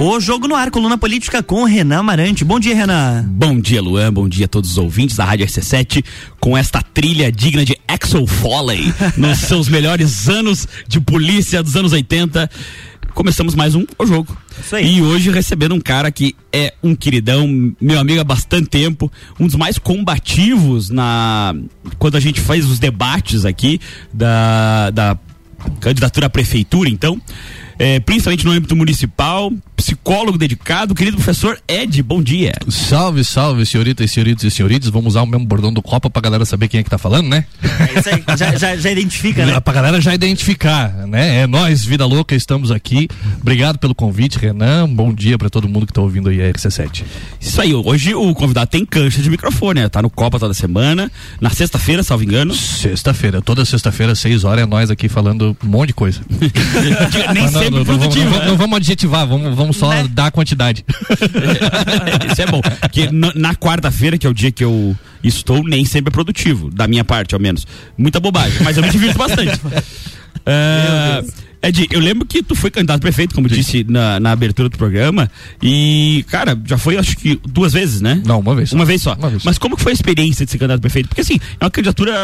O Jogo no Ar, coluna política com Renan Amarante. Bom dia, Renan. Bom dia, Luan. Bom dia a todos os ouvintes da Rádio RC7 com esta trilha digna de Axel Foley nos seus melhores anos de polícia dos anos 80. Começamos mais um O Jogo. Isso aí. E hoje recebendo um cara que é um queridão, meu amigo há bastante tempo, um dos mais combativos na quando a gente faz os debates aqui da, da candidatura à prefeitura, então é, principalmente no âmbito municipal, psicólogo dedicado, querido professor Ed, bom dia. Salve, salve, senhoritas, senhoritos e senhoritos. Vamos usar o mesmo bordão do Copa pra galera saber quem é que tá falando, né? É isso aí, já, já, já identifica, né? Pra galera já identificar, né? É nós, Vida Louca, estamos aqui. Obrigado pelo convite, Renan. Bom dia pra todo mundo que tá ouvindo aí a RC7. Isso aí, hoje o convidado tem cancha de microfone, né? Tá no Copa toda semana, na sexta-feira, salvo engano. Sexta-feira, toda sexta-feira, seis horas, é nós aqui falando um monte de coisa. Nem não, sempre não, não produtivo, né? não vamos adjetivar, vamos, vamos só Né? dar a quantidade. Isso é bom. Porque na, quarta-feira, que é o dia que eu estou, nem sempre é produtivo, da minha parte, ao menos. Muita bobagem, mas eu me divirto bastante. Ah, Ed, eu lembro que tu foi candidato a prefeito, como disse na, na abertura do programa, e, cara, já foi acho que duas vezes, né? Não, uma vez só. Uma vez só. Uma vez. Mas como que foi a experiência de ser candidato a prefeito? Porque assim, é uma candidatura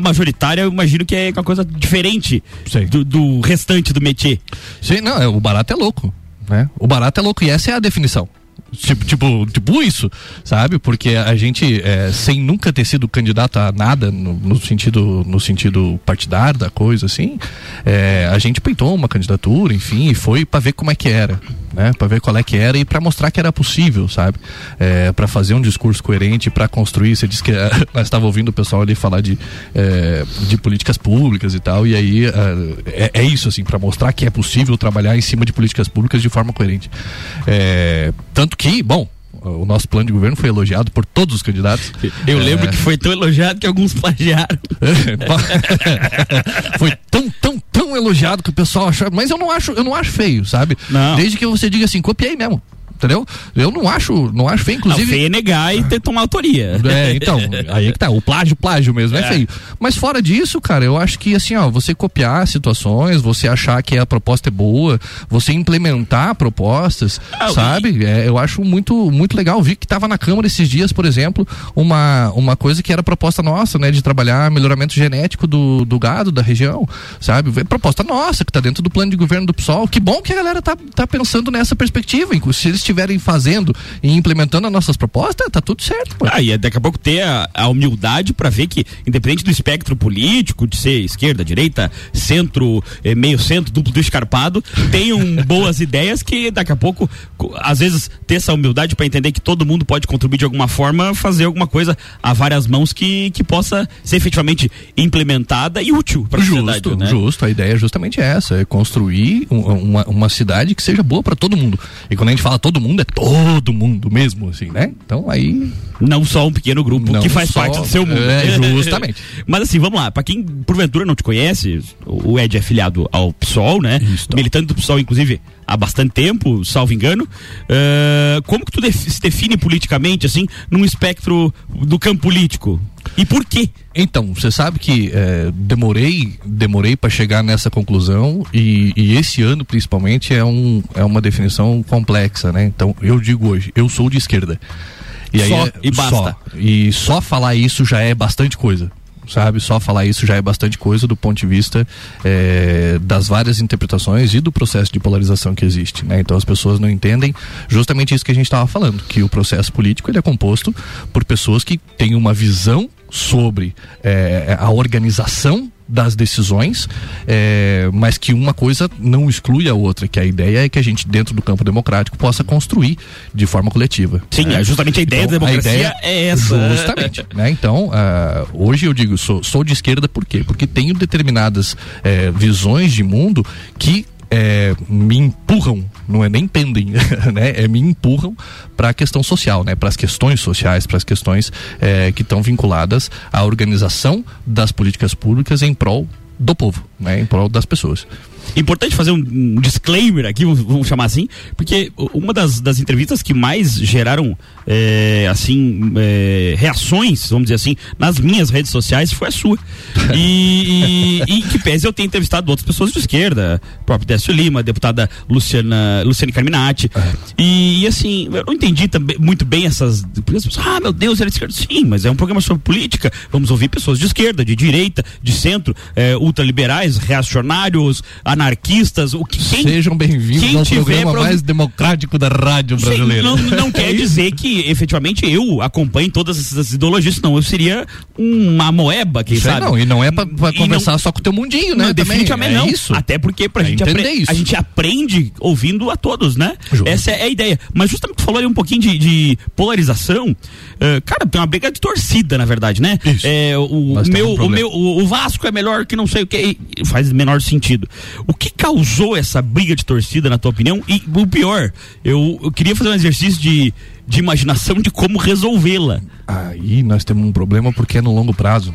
majoritária, eu imagino que é uma coisa diferente do, do restante do métier. Sim, não, é, o barato é louco, né? O barato é louco e essa é a definição. Tipo, tipo, tipo isso, sabe? Porque a gente, é, sem nunca ter sido candidato a nada no, no sentido no sentido partidário da coisa, assim, é, a gente peitou uma candidatura, enfim, e foi para ver como é que era, né? Para ver qual é que era e para mostrar que era possível, sabe? É, para fazer um discurso coerente, para construir. Você disse que é, nós estava ouvindo o pessoal ali falar de, é, de políticas públicas e tal, e aí é, é isso, assim, para mostrar que é possível trabalhar em cima de políticas públicas de forma coerente. Tanto que, bom, o nosso plano de governo foi elogiado por todos os candidatos. Eu É, lembro que foi tão elogiado que alguns plagiaram. foi tão, tão, tão elogiado que o pessoal achou. Mas eu não acho, eu não acho feio, sabe? Não. Desde que você diga assim, copiei mesmo. Entendeu? Eu não acho, não acho feio, Não, inclusive. feio é negar e ter tomar autoria. É, então, aí é que tá, o plágio, plágio mesmo, é. É. feio. Mas fora disso, cara, eu acho que assim, ó, você copiar situações, você achar que a proposta é boa, você implementar propostas, Ah, sabe? É, eu acho muito, muito legal. Vi que tava na Câmara esses dias, por exemplo, uma, uma coisa que era proposta nossa, né, de trabalhar melhoramento genético do, do gado da região, sabe? É proposta nossa, que tá dentro do plano de governo do PSOL. Que bom que a galera tá, tá pensando nessa perspectiva. Se eles estiverem fazendo e implementando as nossas propostas, tá tudo certo, pô. Ah, e daqui a pouco ter a, a humildade para ver que, independente do espectro político, de ser esquerda, direita, centro, eh, meio centro, duplo do escarpado, tenham boas ideias que daqui a pouco, co- às vezes, ter essa humildade para entender que todo mundo pode contribuir de alguma forma, fazer alguma coisa a várias mãos que, que possa ser efetivamente implementada e útil para a sociedade. Justo, né? justo. A ideia é justamente essa: é construir um- uma, uma cidade que seja boa para todo mundo. E quando a gente fala todo mundo, é todo mundo mesmo, assim, né? Então aí. Não só um pequeno grupo Não que faz só- parte do seu mundo. É, justamente. Mas assim, vamos lá. Pra quem porventura não te conhece, o Ed é afiliado ao PSOL, né? Isso. Militante do PSOL, inclusive, há bastante tempo, salvo engano. Ah, como que tu def- se define politicamente, assim, num espectro do campo político? E por quê? Então, você sabe que é, demorei, demorei para chegar nessa conclusão e, e esse ano principalmente é, um, é uma definição complexa, né? Então, eu digo hoje, eu sou de esquerda. E aí Só, é- e basta. Só. E só falar isso já é bastante coisa. Sabe, só falar isso já é bastante coisa do ponto de vista é, das várias interpretações e do processo de polarização que existe. Né? Então as pessoas não entendem justamente isso que a gente estava falando, que o processo político ele é composto por pessoas que têm uma visão sobre é, a organização das decisões, é, mas que uma coisa não exclui a outra, que a ideia é que a gente, dentro do campo democrático, possa construir de forma coletiva. Sim, né? é justamente a ideia Então, da a democracia ideia- é essa. Justamente. né? Então, ah, hoje eu digo, sou, sou de esquerda por quê? Porque tenho determinadas eh, visões de mundo que eh, me empurram, não é nem pendem, né? É, me empurram para a questão social, né? Para as questões sociais, para as questões eh, que estão vinculadas à organização das políticas públicas em prol do povo, né? Em prol das pessoas. Importante fazer um, um disclaimer aqui, vamos, vamos, chamar assim, porque uma das, das entrevistas que mais geraram é, assim é, reações, vamos dizer assim, nas minhas redes sociais foi a sua. E, e, e que pese eu tenho entrevistado outras pessoas de esquerda, próprio Décio Lima, a deputada Luciana, Luciane Carminati. É. E, e, assim, eu não entendi também muito bem essas. Ah, meu Deus, era de esquerda. Sim, mas é um programa sobre política. Vamos ouvir pessoas de esquerda, de direita, de centro, é, ultraliberais, reacionários, anarquistas. O que, quem, Sejam bem-vindos ao programa pro... mais democrático da rádio brasileira. Não, não quer dizer que efetivamente eu acompanho todas essas ideologias, não. Eu seria uma moeba, quem sabe? Não, e não é pra, pra conversar não, só com o teu mundinho, né? Não, definitivamente é não. Isso. Até porque pra é gente aprender isso. a gente aprende ouvindo a todos, né? Justo. Essa é a ideia. Mas justamente tu falou ali um pouquinho de, de polarização. Uh, cara, tem uma briga de torcida, na verdade, né? Isso. É, o, meu, um o meu, o, o Vasco é melhor que não sei o que. Faz menor sentido. O que causou essa briga de torcida, na tua opinião? E o pior, eu, eu queria fazer um exercício de, de imaginação de como resolvê-la. Aí nós temos um problema porque é no longo prazo.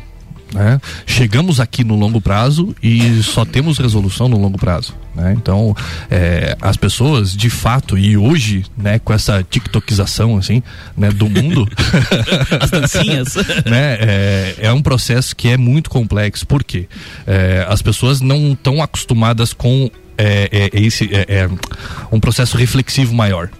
Né? Chegamos aqui no longo prazo e só temos resolução no longo prazo. Né? Então, é, as pessoas, de fato, e hoje, né, com essa tiktokização assim, né, do mundo, as dancinhas, né, é, é, um processo que é muito complexo. Por quê? É, as pessoas não estão acostumadas com é, é, esse é, é, um processo reflexivo maior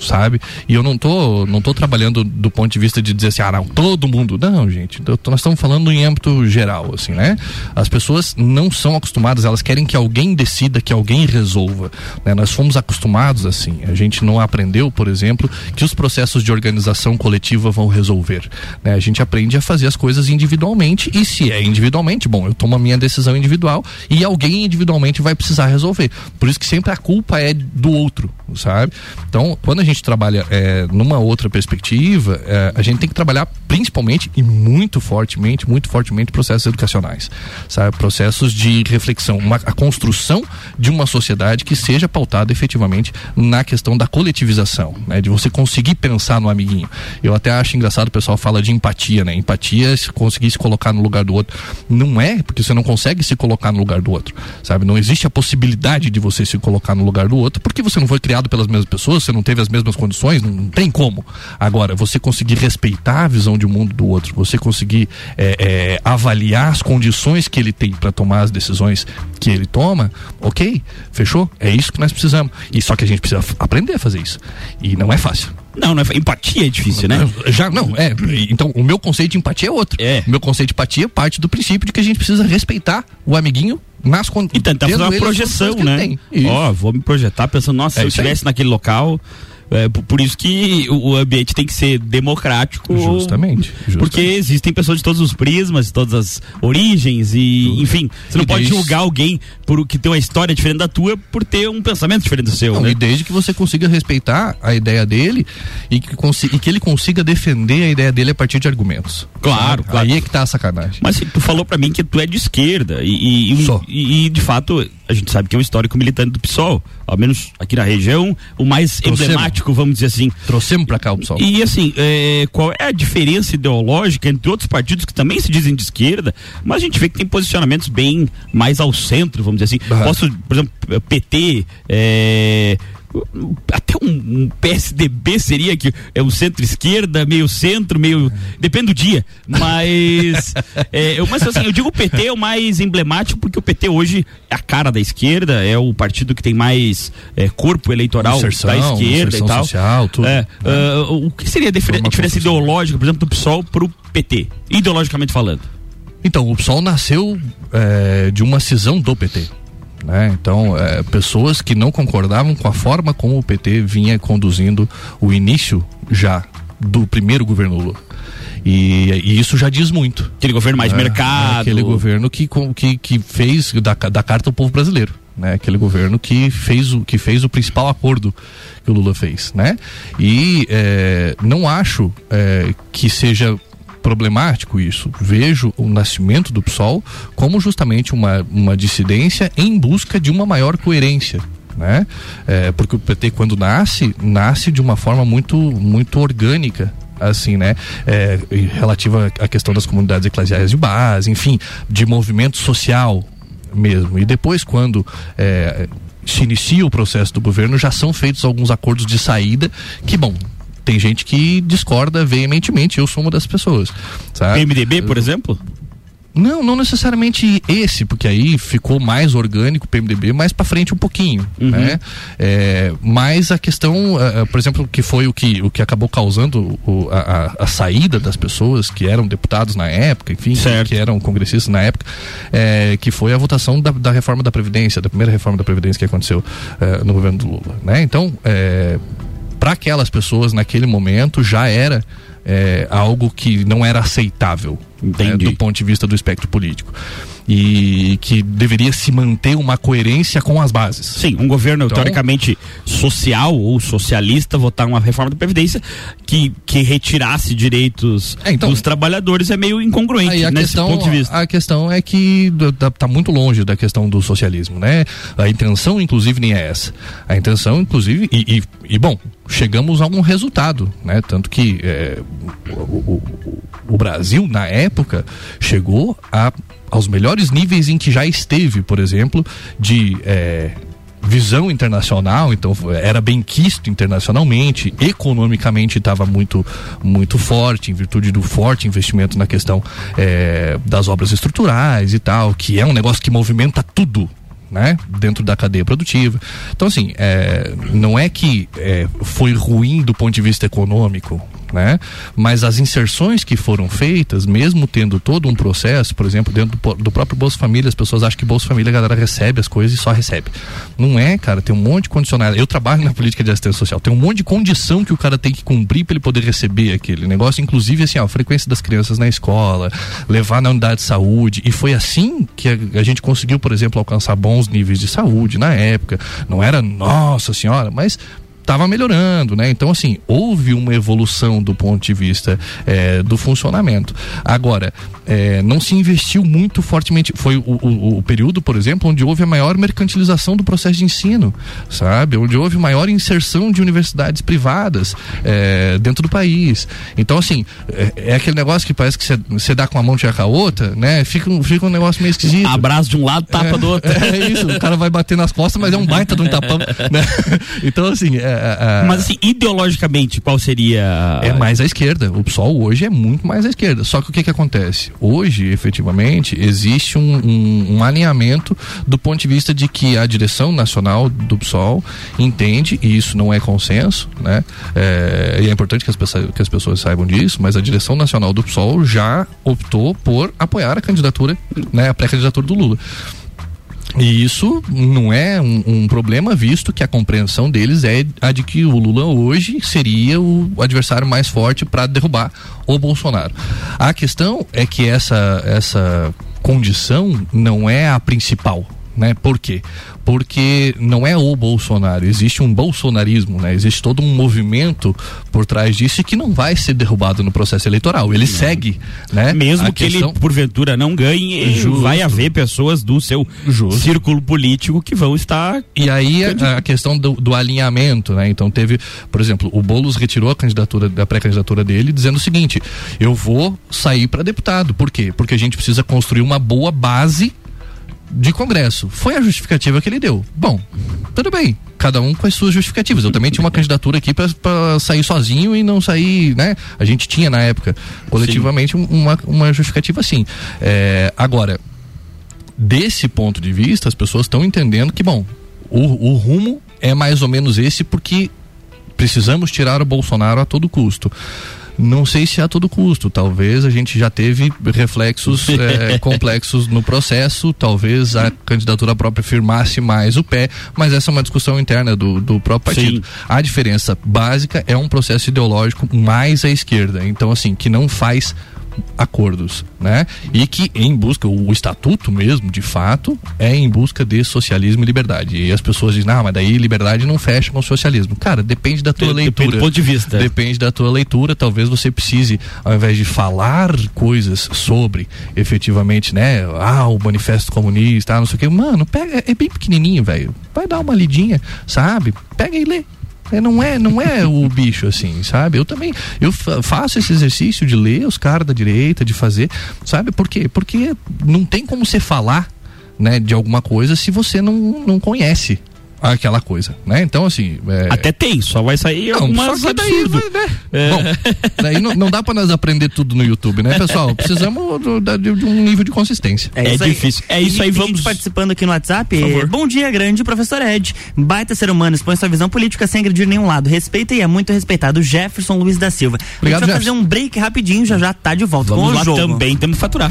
sabe? E eu não tô, não tô trabalhando do ponto de vista de dizer assim, ah, não, todo mundo. Não, gente, nós estamos falando em âmbito geral, assim, né? As pessoas não são acostumadas, elas querem que alguém decida, que alguém resolva. Né? Nós fomos acostumados assim. A gente não aprendeu, por exemplo, que os processos de organização coletiva vão resolver. Né? A gente aprende a fazer as coisas individualmente e se é individualmente, bom, eu tomo a minha decisão individual e alguém individualmente vai precisar resolver. Por isso que sempre a culpa é do outro, sabe? Então, quando a gente trabalha é, numa outra perspectiva, é, a gente tem que trabalhar principalmente e muito fortemente, muito fortemente processos educacionais, sabe? Processos de reflexão, uma, a construção de uma sociedade que seja pautada efetivamente na questão da coletivização, né? De você conseguir pensar no amiguinho. Eu até acho engraçado o pessoal fala de empatia, né? Empatia, se conseguir se colocar no lugar do outro. Não é porque você não consegue se colocar no lugar do outro, sabe? Não existe a possibilidade de você se colocar no lugar do outro porque você não foi criado pelas mesmas pessoas, você não teve as mesmas condições, não, tem como. Agora, você conseguir respeitar a visão de mundo do outro, você conseguir é, é, avaliar as condições que ele tem para tomar as decisões que ele toma, ok, fechou? É isso que nós precisamos. E só que a gente precisa aprender a fazer isso. E não é fácil. Não, não é, empatia é difícil, né? Já não, é. Então, o meu conceito de empatia é outro. É. O meu conceito de empatia parte do princípio de que a gente precisa respeitar o amiguinho nas condições. E tentar fazer uma projeção, né? Ó, oh, vou me projetar pensando, nossa, é se eu estivesse naquele local, é, por isso que o ambiente tem que ser democrático. Justamente, justamente. Porque existem pessoas de todos os prismas, de todas as origens e, Tudo. enfim, você não e pode desde... julgar alguém por que tem uma história diferente da tua por ter um pensamento diferente do seu. Não, né? E desde que você consiga respeitar a ideia dele e que, e que ele consiga defender a ideia dele a partir de argumentos. Claro, claro. Aí é que tá a sacanagem. Mas tu falou para mim que tu é de esquerda e, e, e, e de fato a gente sabe que é um histórico militante do PSOL, ao menos aqui na região, o mais emblemático, vamos dizer assim. Trouxemos para cá o PSOL. E assim, é, qual é a diferença ideológica entre outros partidos que também se dizem de esquerda, mas a gente vê que tem posicionamentos bem mais ao centro, vamos dizer assim. Posso, por exemplo, PT, é, até um, um, PSDB seria que é um centro-esquerda, meio centro, meio. Depende do dia. Mas. é, eu, mas assim, eu digo o PT é o mais emblemático porque o PT hoje é a cara da esquerda, é o partido que tem mais é, corpo eleitoral inserção, da esquerda e tal. Social, tudo, é, uh, o que seria a diferença, diferença ideológica, por exemplo, do PSOL para o PT, ideologicamente falando? Então, o PSOL nasceu é, de uma cisão do PT. Né? Então, é, pessoas que não concordavam com a forma como o PT vinha conduzindo o início já do primeiro governo Lula. E, e, isso já diz muito. Aquele governo mais é, mercado. Aquele governo que, que, que fez da, da carta ao povo brasileiro. Né? Aquele governo que fez, o, que fez o principal acordo que o Lula fez. Né? E é, não acho é, que seja problemático isso. Vejo o nascimento do PSOL como justamente uma, uma dissidência em busca de uma maior coerência. Né? É, porque o PT quando nasce, nasce de uma forma muito, muito orgânica assim, né? É, relativa à questão das comunidades eclesiais de base, enfim, de movimento social, mesmo. E depois, quando é, se inicia o processo do governo, já são feitos alguns acordos de saída que, bom, tem gente que discorda veementemente, eu sou uma das pessoas. Sabe? PMDB, por exemplo? Não, não necessariamente esse, porque aí ficou mais orgânico o PMDB mais para frente um pouquinho, uhum. né? É, mas a questão, uh, por exemplo, que foi o que, o que acabou causando o, a, a, saída das pessoas que eram deputados na época, enfim, certo. que eram congressistas na época, é, que foi a votação da, da, reforma da Previdência, da primeira reforma da Previdência que aconteceu uh, no governo do Lula, né? Então, é, para aquelas pessoas naquele momento já era é, algo que não era aceitável né, do ponto de vista do espectro político e que deveria se manter uma coerência com as bases. Sim, um governo então, teoricamente social ou socialista votar uma reforma da Previdência que, que retirasse direitos é, então, dos trabalhadores é meio incongruente nesse questão, ponto de vista. A questão é que está muito longe da questão do socialismo, né? A intenção, inclusive, nem é essa. A intenção, inclusive, e, e, e bom, chegamos a um resultado, né? Tanto que é, o, o, o, Brasil, na época, chegou a, aos melhores níveis em que já esteve, por exemplo, de é, visão internacional, então era bem quisto internacionalmente, economicamente estava muito muito forte em virtude do forte investimento na questão é, das obras estruturais e tal, que é um negócio que movimenta tudo né? Dentro da cadeia produtiva. Então, assim, é, não é que é, foi ruim do ponto de vista econômico, né? Mas as inserções que foram feitas, mesmo tendo todo um processo, por exemplo, dentro do, do próprio Bolsa Família, as pessoas acham que Bolsa Família a galera recebe as coisas e só recebe. Não é, cara, tem um monte de condicionais. Eu trabalho na política de assistência social, tem um monte de condição que o cara tem que cumprir para ele poder receber aquele negócio, inclusive assim, ó, a frequência das crianças na escola, levar na unidade de saúde, e foi assim que a, a gente conseguiu, por exemplo, alcançar bons níveis de saúde na época. Não era, nossa senhora, mas estava melhorando, né? Então, assim, houve uma evolução do ponto de vista é, do funcionamento. Agora, é, não se investiu muito fortemente. Foi o, o, o, período, por exemplo, onde houve a maior mercantilização do processo de ensino, sabe? Onde houve maior inserção de universidades privadas é, dentro do país. Então, assim, é, é aquele negócio que parece que você dá com a mão e tira com a outra, né? Fica, fica um negócio meio esquisito. Abraço de um lado, tapa do outro. É, é isso, o cara vai bater nas costas, mas é um baita de um tapão, né? Então, assim, é, é, Mas assim, ideologicamente, qual seria. É mais à esquerda. O PSOL hoje é muito mais à esquerda. Só que o que, que acontece? Hoje, efetivamente, existe um, um, um alinhamento do ponto de vista de que a direção nacional do PSOL entende, e isso não é consenso, né? É, e é importante que as, pessoas, que as pessoas saibam disso, mas a direção nacional do PSOL já optou por apoiar a candidatura, né? A pré-candidatura do Lula. E isso não é um, um, problema, visto que a compreensão deles é a de que o Lula hoje seria o adversário mais forte para derrubar o Bolsonaro. A questão é que essa, essa condição não é a principal. Né? Por quê? porque não é o Bolsonaro, existe um bolsonarismo, né? Existe todo um movimento por trás disso e que não vai ser derrubado no processo eleitoral. Ele não. segue, né? Mesmo a que questão... ele porventura não ganhe, Justo. vai haver pessoas do seu Justo. círculo político que vão estar E aí a, a questão do, do, alinhamento, né? Então teve, por exemplo, o Bolos retirou a candidatura da pré-candidatura dele dizendo o seguinte: "Eu vou sair para deputado". Por quê? Porque a gente precisa construir uma boa base de Congresso. Foi a justificativa que ele deu. Bom, tudo bem, cada um com as suas justificativas. Eu também tinha uma candidatura aqui para sair sozinho e não sair, né? A gente tinha na época, coletivamente, uma, uma justificativa assim. É, agora, desse ponto de vista, as pessoas estão entendendo que, bom, o, o rumo é mais ou menos esse porque precisamos tirar o Bolsonaro a todo custo. Não sei se a todo custo. Talvez a gente já teve reflexos é, complexos no processo. Talvez a candidatura própria firmasse mais o pé. Mas essa é uma discussão interna do, do próprio partido. Sim. A diferença básica é um processo ideológico mais à esquerda. Então, assim, que não faz acordos, né? E que em busca, o estatuto mesmo, de fato, é em busca de socialismo e liberdade. E as pessoas dizem, não, mas daí liberdade não fecha com o socialismo. Cara, depende da tua depende leitura. Depende do ponto de vista. Depende da tua leitura. Talvez você precise, ao invés de falar coisas sobre, efetivamente, né? Ah, o manifesto comunista, não sei o que. Mano, pega, é bem pequenininho, velho. Vai dar uma lidinha, sabe? Pega e lê é, não é, não é o bicho assim, sabe? Eu também, eu faço esse exercício de ler os caras da direita, de fazer, sabe? Por quê? Porque não tem como você falar né, de alguma coisa se você não, não conhece aquela coisa, né? Então, assim. É... Até tem, só vai sair não, algumas só daí, vai, né? é. Bom, daí não, não, dá pra nós aprender tudo no YouTube, né, pessoal? Precisamos do, de, de, um nível de consistência. É, é difícil. É isso aí, vamos. participando aqui no WhatsApp. Bom dia, grande professor Ed. Baita ser humano, expõe sua visão política sem agredir nenhum lado. Respeita e é muito respeitado. Jefferson Luiz da Silva. Obrigado, a gente vai Jefferson. fazer um break rapidinho, já já tá de volta vamos com lá o jogo. também temos que faturar.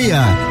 meia.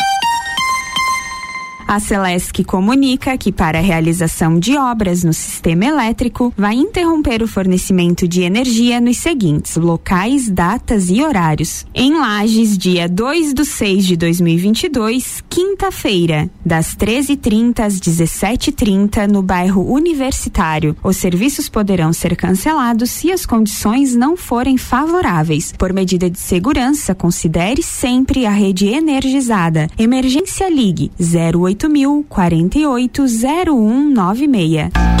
A Celesc comunica que, para a realização de obras no sistema elétrico, vai interromper o fornecimento de energia nos seguintes locais, datas e horários. Em Lages, dia 2 de 6 de 2022, quinta-feira, das 13h30 às 17h30, no bairro Universitário. Os serviços poderão ser cancelados se as condições não forem favoráveis. Por medida de segurança, considere sempre a rede energizada. Emergência Ligue 08 8000 480196.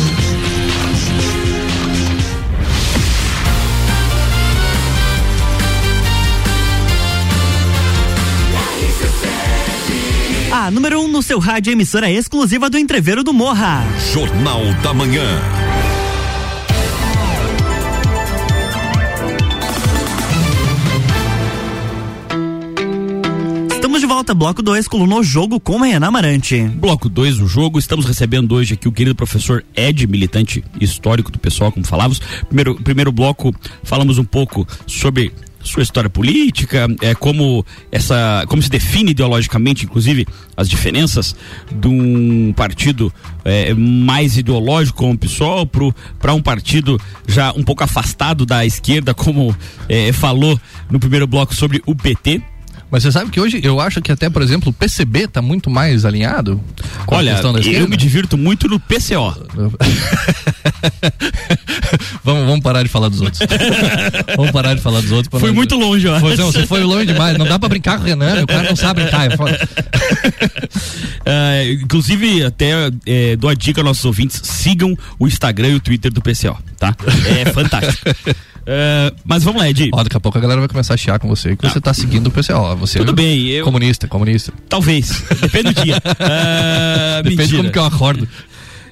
A número 1 um no seu rádio, emissora exclusiva do Entreveiro do Morra. Jornal da Manhã. Estamos de volta, bloco 2, coluna O Jogo com Renan Amarante. Bloco 2, o jogo. Estamos recebendo hoje aqui o querido professor Ed, militante histórico do pessoal, como falávamos. Primeiro, primeiro bloco, falamos um pouco sobre sua história política, é, como essa, como se define ideologicamente, inclusive as diferenças de um partido é, mais ideológico como o PSOL para um partido já um pouco afastado da esquerda, como é, falou no primeiro bloco sobre o PT. Mas você sabe que hoje eu acho que até, por exemplo, o PCB está muito mais alinhado com Olha, a questão da esquerda. Eu me divirto muito no PCO. vamos, vamos parar de falar dos outros. vamos parar de falar dos outros. Foi muito longe, ó. Pois não, você foi longe demais. Não dá pra brincar com o Renan, o cara não sabe brincar. É uh, inclusive, até é, dou a dica aos nossos ouvintes: sigam o Instagram e o Twitter do PCO, tá? É fantástico. Uh, mas vamos lá, Edi. Ó, daqui a pouco a galera vai começar a chiar com você que ah. você tá seguindo o PCO. Você Tudo é bem, eu. Comunista, comunista. Talvez. Depende do dia. Uh, Depende mentira. como que eu acordo.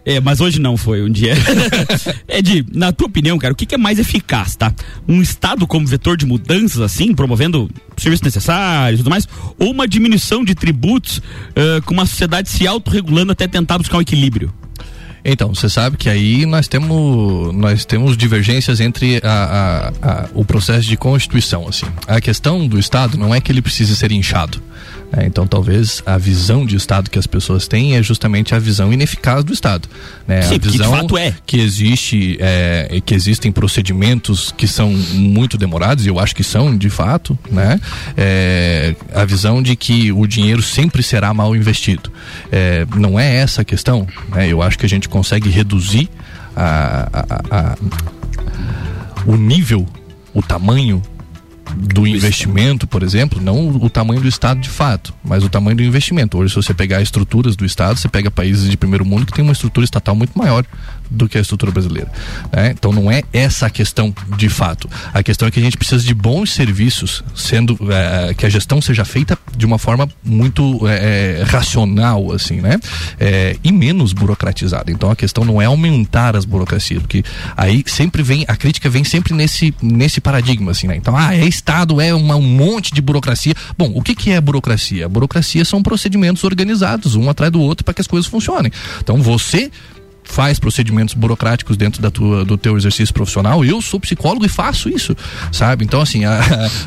É, mas hoje não foi um dia. Ed, na tua opinião, cara, o que, que, é mais eficaz, tá? Um Estado como vetor de mudanças, assim, promovendo serviços necessários e tudo mais, ou uma diminuição de tributos uh, com uma sociedade se autorregulando até tentar buscar um equilíbrio? Então, você sabe que aí nós temos, nós temos divergências entre a, a, a, o processo de constituição. Assim. A questão do Estado não é que ele precise ser inchado. É, então, talvez a visão de Estado que as pessoas têm é justamente a visão ineficaz do Estado. Né? Sim, a visão que de fato é. Que, existe, é, que existem procedimentos que são muito demorados, e eu acho que são, de fato, né? É, a visão de que o dinheiro sempre será mal investido. É, não é essa a questão. Né? Eu acho que a gente consegue reduzir a, a, a, o nível, o tamanho do investimento, por exemplo, não o tamanho do Estado de fato, mas o tamanho do investimento. Hoje, se você pegar estruturas do Estado, você pega países de primeiro mundo que tem uma estrutura estatal muito maior do que a estrutura brasileira. Né? Então não é essa a questão de fato. A questão é que a gente precisa de bons serviços, sendo é, que a gestão seja feita de uma forma muito é, racional, assim, né? É, e menos burocratizada. Então a questão não é aumentar as burocracias, porque aí sempre vem a crítica vem sempre nesse nesse paradigma, assim, né? Então ah, é Estado é uma, um monte de burocracia. Bom, o que que é burocracia? A burocracia são procedimentos organizados um atrás do outro para que as coisas funcionem. Então você faz procedimentos burocráticos dentro da tua, do teu exercício profissional. Eu sou psicólogo e faço isso, sabe? Então, assim, a,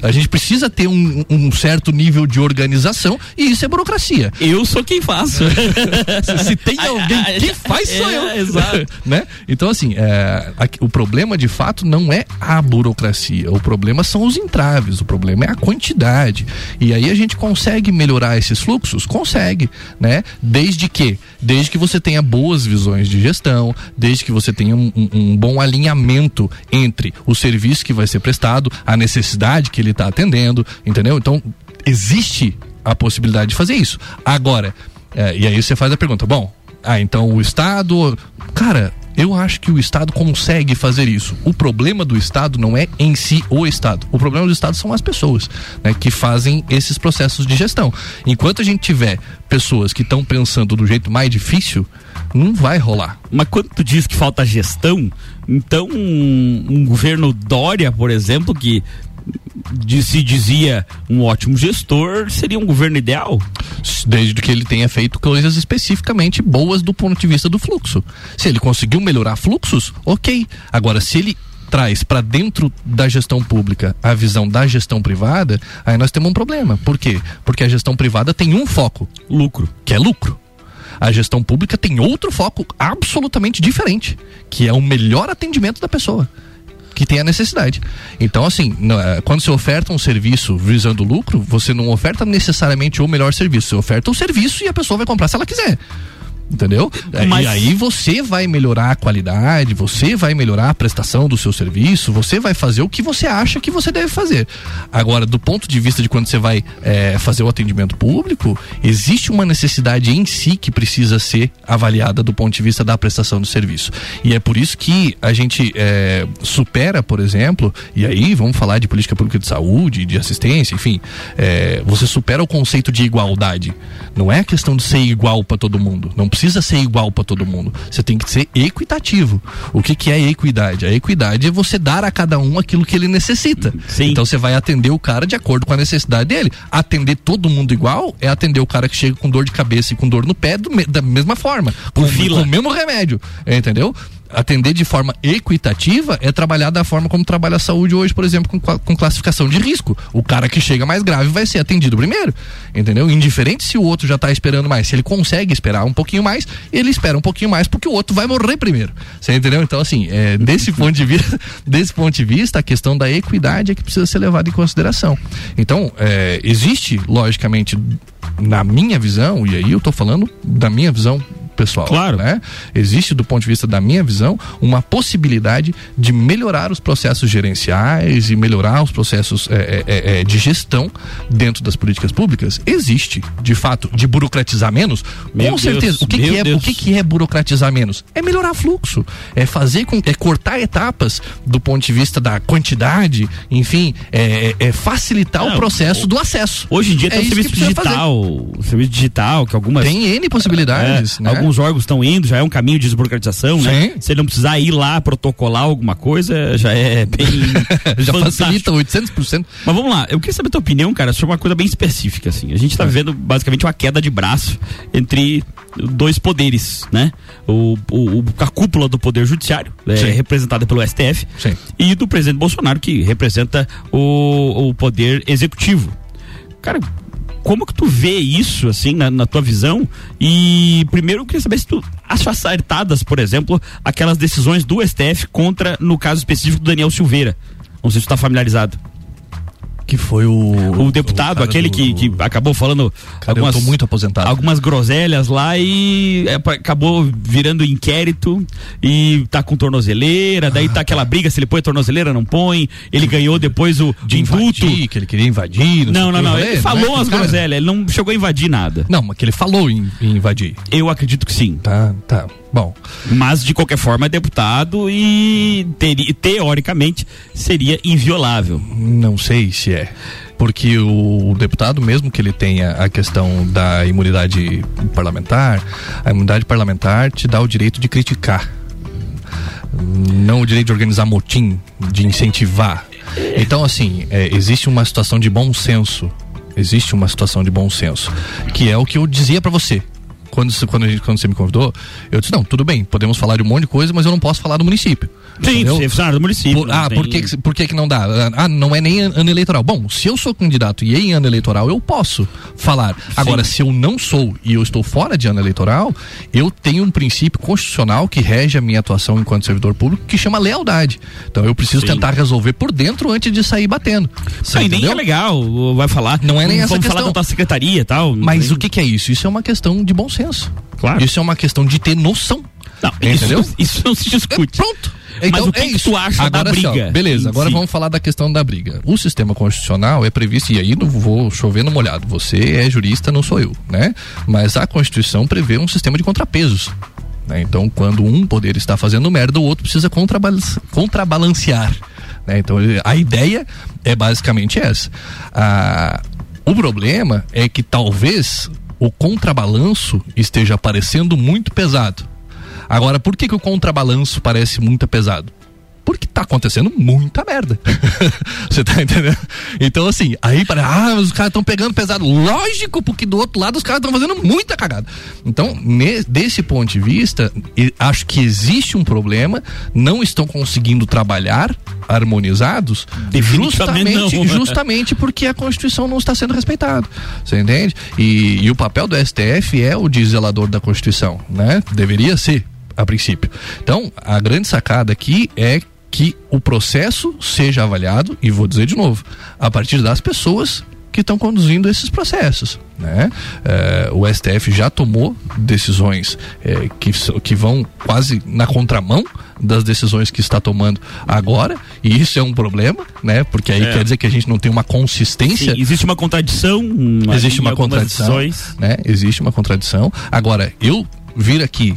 a gente precisa ter um, um, certo nível de organização e isso é burocracia. Eu sou quem faço. se, se, tem alguém que faz, sou é, eu. Exato. né? Então, assim, é, a, o problema de fato não é a burocracia. O problema são os entraves, o problema é a quantidade. E aí a gente consegue melhorar esses fluxos? Consegue, né? Desde que, desde que você tenha boas visões de gestão gestão, desde que você tenha um, um, bom alinhamento entre o serviço que vai ser prestado, a necessidade que ele está atendendo, entendeu? Então, existe a possibilidade de fazer isso. Agora, é, e aí você faz a pergunta, bom, ah, então o Estado. Cara, eu acho que o Estado consegue fazer isso. O problema do Estado não é em si o Estado. O problema do Estado são as pessoas né, que fazem esses processos de gestão. Enquanto a gente tiver pessoas que estão pensando do jeito mais difícil, não vai rolar. Mas quando tu diz que falta gestão, então um, um governo Dória, por exemplo, que de, se dizia um ótimo gestor, seria um governo ideal? Desde que ele tenha feito coisas especificamente boas do ponto de vista do fluxo. Se ele conseguiu melhorar fluxos, ok. Agora, se ele traz para dentro da gestão pública a visão da gestão privada, aí nós temos um problema. Por quê? Porque a gestão privada tem um foco: lucro, que é lucro. A gestão pública tem outro foco absolutamente diferente, que é o melhor atendimento da pessoa que tem a necessidade. Então, assim, é, quando você oferta um serviço visando lucro, você não oferta necessariamente o melhor serviço, você oferta o serviço e a pessoa vai comprar se ela quiser entendeu? Mas... E aí você vai melhorar a qualidade, você vai melhorar a prestação do seu serviço, você vai fazer o que você acha que você deve fazer. Agora, do ponto de vista de quando você vai é, fazer o atendimento público, existe uma necessidade em si que precisa ser avaliada do ponto de vista da prestação do serviço. E é por isso que a gente é, supera, por exemplo, e aí vamos falar de política pública de saúde, de assistência, enfim, é, você supera o conceito de igualdade. Não é questão de ser igual para todo mundo. Não precisa ser igual para todo mundo. Você tem que ser equitativo. O que, que é equidade? A equidade é você dar a cada um aquilo que ele necessita. Sim. Então você vai atender o cara de acordo com a necessidade dele. Atender todo mundo igual é atender o cara que chega com dor de cabeça e com dor no pé do, da mesma forma. Com, com, com o mesmo remédio. Entendeu? Atender de forma equitativa é trabalhar da forma como trabalha a saúde hoje, por exemplo, com, com classificação de risco. O cara que chega mais grave vai ser atendido primeiro, entendeu? Indiferente se o outro já está esperando mais, se ele consegue esperar um pouquinho mais, ele espera um pouquinho mais porque o outro vai morrer primeiro. Você entendeu? Então, assim, é, desse ponto de vista, desse ponto de vista, a questão da equidade é que precisa ser levada em consideração. Então, é, existe, logicamente, na minha visão, e aí eu estou falando da minha visão pessoal. Claro. Né? Existe, do ponto de vista da minha visão, uma possibilidade de melhorar os processos gerenciais e melhorar os processos é, é, é, de gestão dentro das políticas públicas. Existe, de fato, de burocratizar menos. Meu com Deus, certeza. O que, que é, Deus. o que, que é burocratizar menos? É melhorar fluxo. É fazer com. É cortar etapas do ponto de vista da quantidade, enfim, é, é facilitar Não, o processo do acesso. Hoje em dia É tem o serviço fazer. digital, o serviço digital, que algumas. Tem N possibilidades, É, né? Alguns órgãos estão indo, já é um caminho de desburocratização, né? Sim. Se ele não precisar ir lá protocolar alguma coisa, já é bem. Já facilita 800%. Mas vamos lá, eu queria saber a tua opinião, cara, sobre uma coisa bem específica, assim. A gente tá vivendo basicamente uma queda de braço entre dois poderes, né? O, o- a cúpula do Poder Judiciário, é, representada pelo STF, Sim. e do presidente Bolsonaro, que representa o, o Poder Executivo. Cara, como que tu vê isso, assim, na, na tua visão? E primeiro eu queria saber se tu acha acertadas, por exemplo, aquelas decisões do STF contra, no caso específico, do Daniel Silveira. Não sei se tu tá familiarizado. Que foi o. O deputado, cara aquele do- que, que acabou falando Cara, algumas, eu tô muito aposentado. algumas groselhas lá e é, acabou virando inquérito e tá com tornozeleira, daí tá aquela briga se ele põe a tornozeleira, não põe. Ele ganhou depois o de indulto. invadir, que ele queria invadir. Não, não, o não. eu Ele falou não é? umas Cara, groselhas, ele não chegou a invadir nada. Não, mas que ele falou em, em invadir. Eu acredito que sim. Tá, tá. Bom, Mas, de qualquer forma, é deputado e teria- teoricamente seria inviolável. não sei se é. Porque o deputado, mesmo que ele tenha a questão da imunidade parlamentar, a imunidade parlamentar te dá o direito de criticar. Não o direito de organizar motim, de incentivar. Então, assim, é, existe uma situação de bom senso. Existe uma situação de bom senso. Que é o que eu dizia pra você. Quando, quando, quando você me convidou, eu disse, não, tudo bem, podemos falar de um monte de coisa, mas eu não posso falar do município. Sim, é funcionário do município. Por- não ah, tem- por, que, por que, que não dá? Ah, não é nem an- ano eleitoral. Bom, se eu sou candidato e é em ano eleitoral, eu posso falar. Agora, se eu não sou e eu estou fora de ano eleitoral, eu tenho um princípio constitucional que rege a minha atuação enquanto servidor público que chama lealdade. Então eu preciso Sim. tentar resolver por dentro antes de sair batendo. Você Não, nem é legal, vai falar. Não é nem essa Vamos falar questão. da tua secretaria e tal. Mas tem- o que, que é isso? Isso é uma questão de bom senso. Claro. Isso é uma questão de ter noção. Não, Entendeu? Isso, isso não se discute. É, pronto. Mas Então, o que é que tu acha da agora, assim, ó, briga beleza, agora si? vamos falar da questão da briga. O sistema constitucional é previsto, e aí não vou chover no molhado. Você é jurista, não sou eu, né? Mas a Constituição prevê um sistema de contrapesos. né? Então, quando um poder está fazendo merda, o outro precisa contrabalance- contrabalancear. né? Então, a ideia é basicamente essa. Ah, o problema é que talvez o contrabalanço esteja parecendo muito pesado. Agora, por que, que o contrabalanço parece muito pesado? Porque tá acontecendo muita merda. Você tá entendendo? Então, assim, aí para ah, os caras estão pegando pesado. Lógico, porque do outro lado os caras estão fazendo muita cagada. Então, desse ponto de vista, acho que existe um problema, não estão conseguindo trabalhar harmonizados, justamente, não. justamente porque a Constituição não está sendo respeitada. Você entende? E, e o papel do STF é o de zelador da Constituição, né? Deveria ser, a princípio. Então, a grande sacada aqui é que o processo seja avaliado, e vou dizer de novo, a partir das pessoas que estão conduzindo esses processos. Né? Eh, o STF já tomou decisões eh, que, que vão quase na contramão das decisões que está tomando agora, e isso é um problema, né? Porque aí É. quer dizer que a gente não tem uma consistência Sim, existe uma contradição. existe uma contradição, decisões. né? Existe uma contradição. Agora, eu vir aqui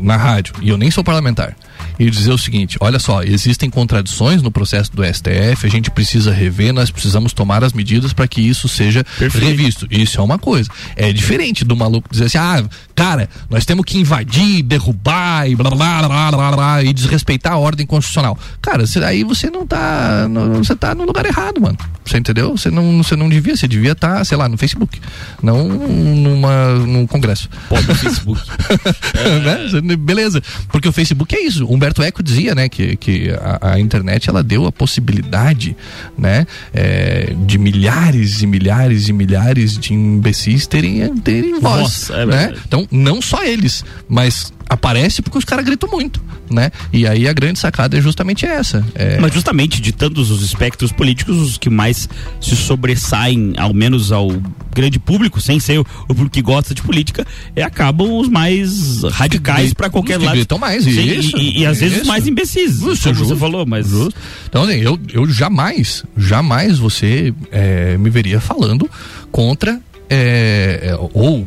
na rádio. E eu nem sou parlamentar e dizer o seguinte: olha só, existem contradições no processo do STF, a gente precisa rever, nós precisamos tomar as medidas para que isso seja Perfeito. revisto. Isso é uma coisa. É diferente do maluco dizer assim: ah, cara, nós temos que invadir, derrubar e blá blá blá blá, blá e desrespeitar a ordem constitucional. Cara, aí você não tá. Você tá no lugar errado, mano. Você entendeu? Você não, você não devia, você devia estar, sei lá, no Facebook, não numa, num congresso. No Facebook. né? Você- Beleza. Porque o Facebook é isso. Humberto Humberto Eco dizia, né, que, que a, a internet ela deu a possibilidade, né, é, de milhares e milhares e milhares de imbecis terem, terem voz, Nossa, é né? Então, não só eles, mas aparece porque os caras gritam muito, né? E aí a grande sacada é justamente essa. É, Mas justamente de todos os espectros políticos, os que mais se sobressaem, ao menos ao grande público, sem ser o, o público que gosta de política, é, acabam os mais radicais para qualquer os lado. gritam mais, Sim, isso, e, e às vezes os isso. mais imbecis, Justo, como você justo, falou, mas Justo. Então, assim, eu, eu jamais, jamais você é, me veria falando contra é, é, ou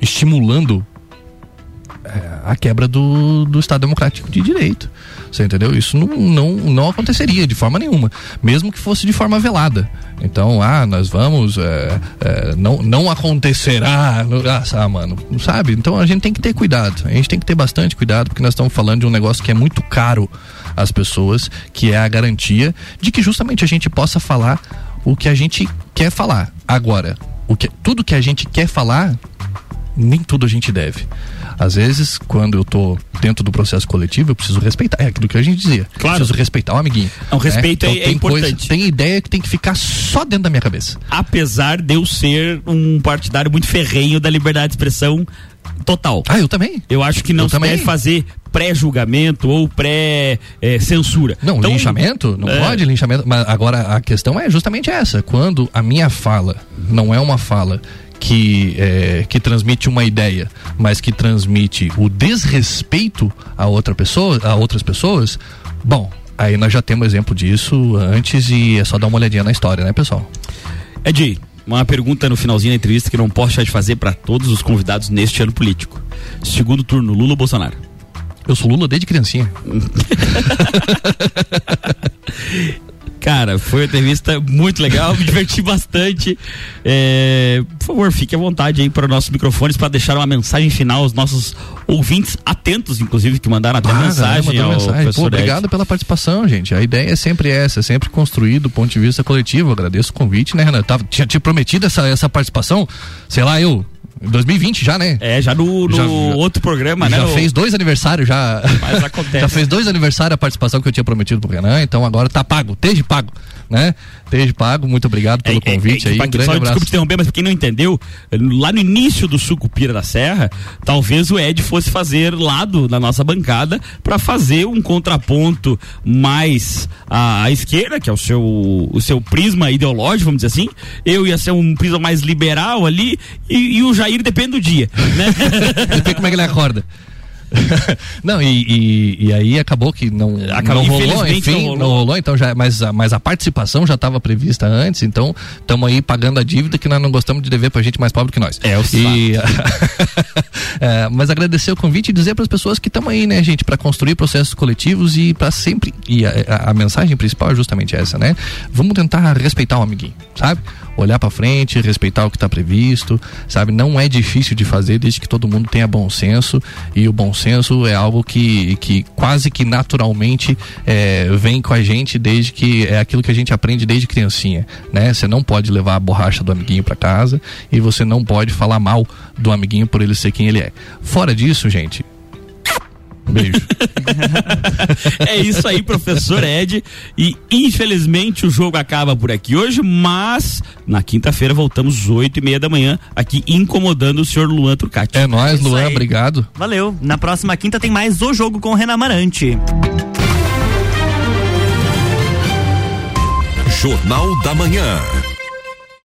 estimulando a quebra do, do Estado Democrático de Direito. Você entendeu? Isso não, não, não aconteceria de forma nenhuma, mesmo que fosse de forma velada. Então, ah, nós vamos, é, é, não, não acontecerá, ah, mano, sabe? Então a gente tem que ter cuidado, a gente tem que ter bastante cuidado, porque nós estamos falando de um negócio que é muito caro às pessoas, que é a garantia de que justamente a gente possa falar o que a gente quer falar. Agora, o que, tudo que a gente quer falar, nem tudo a gente deve. Às vezes, quando eu tô dentro do processo coletivo, eu preciso respeitar. É aquilo que a gente dizia. Claro. Preciso respeitar o amiguinho. Não, respeito é- é tem importante. tem ideia que tem que ficar só dentro da minha cabeça. apesar de eu ser um partidário muito ferrenho da liberdade de expressão total. Ah, eu também. Eu acho que não Eu se também. deve fazer pré-julgamento ou pré-censura. Não, linchamento, não é. pode linchamento. Mas agora a questão é justamente essa. Quando a minha fala não é uma fala que, é, que transmite uma ideia, mas que transmite o desrespeito a outra pessoa, a outras pessoas, bom, aí nós já temos exemplo disso antes e é só dar uma olhadinha na história, né, pessoal? Ed, uma pergunta no finalzinho da entrevista que não posso deixar de fazer para todos os convidados neste ano político. Segundo turno, Lula ou Bolsonaro? Eu sou Lula desde criancinha. Foi uma entrevista muito legal, me diverti bastante. É, por favor, fique à vontade aí para nossos microfones para deixar uma mensagem final aos nossos ouvintes atentos, inclusive, que mandaram até Ah, mensagem ao mensagem. Pô, obrigado pela participação, gente. A ideia é sempre essa, é sempre construir do ponto de vista coletivo. Agradeço o convite, né, Renan? Tava, tinha te prometido essa, essa participação, sei lá, eu, em 2020 já, né? É, já no, no Já- já- outro programa, né? já o- fez dois aniversários, já. Mas acontece. já fez dois aniversários a participação que eu tinha prometido pro Renan, então agora tá pago, esteja pago, né? Esteja pago, muito obrigado pelo convite é, aí. pra Um grande só, abraço. Desculpa te interromper, mas pra quem não entendeu, lá no início do Sucupira da Serra, talvez o Ed fosse fazer lado na nossa bancada para fazer um contraponto mais à, à esquerda, que é o seu, o seu prisma ideológico, vamos dizer assim. Eu ia ser um prisma mais liberal ali e, e o Jair depende do dia, né? Vê como é que ele acorda. não, e, e, e aí acabou que não, Acabou- não rolou, enfim, não não rolou. rolou, então já, mas, a- mas a participação já estava prevista antes, então estamos aí pagando a dívida que nós não gostamos de dever pra gente mais pobre que nós. É, eu e, É, Mas agradecer o convite e dizer para as pessoas que estamos aí, né, gente, para construir processos coletivos e para sempre. E a, a- a mensagem principal é justamente essa, né? Vamos tentar respeitar o amiguinho, sabe? Olhar para frente, respeitar o que está previsto, sabe? Não é difícil de fazer desde que todo mundo tenha bom senso e o bom senso é algo que, que quase que naturalmente é, vem com a gente desde que é aquilo que a gente aprende desde criancinha, né? Você não pode levar a borracha do amiguinho para casa e você não pode falar mal do amiguinho por ele ser quem ele é. Fora disso, gente. Beijo. É isso aí, professor Ed. E infelizmente o jogo acaba por aqui hoje, mas na quinta-feira voltamos às oito e meia da manhã aqui incomodando o senhor Luan Turcati. É nóis, Isso Luan, aí. obrigado. Valeu. Na próxima quinta tem mais o jogo com o Renan Marante. Jornal da Manhã.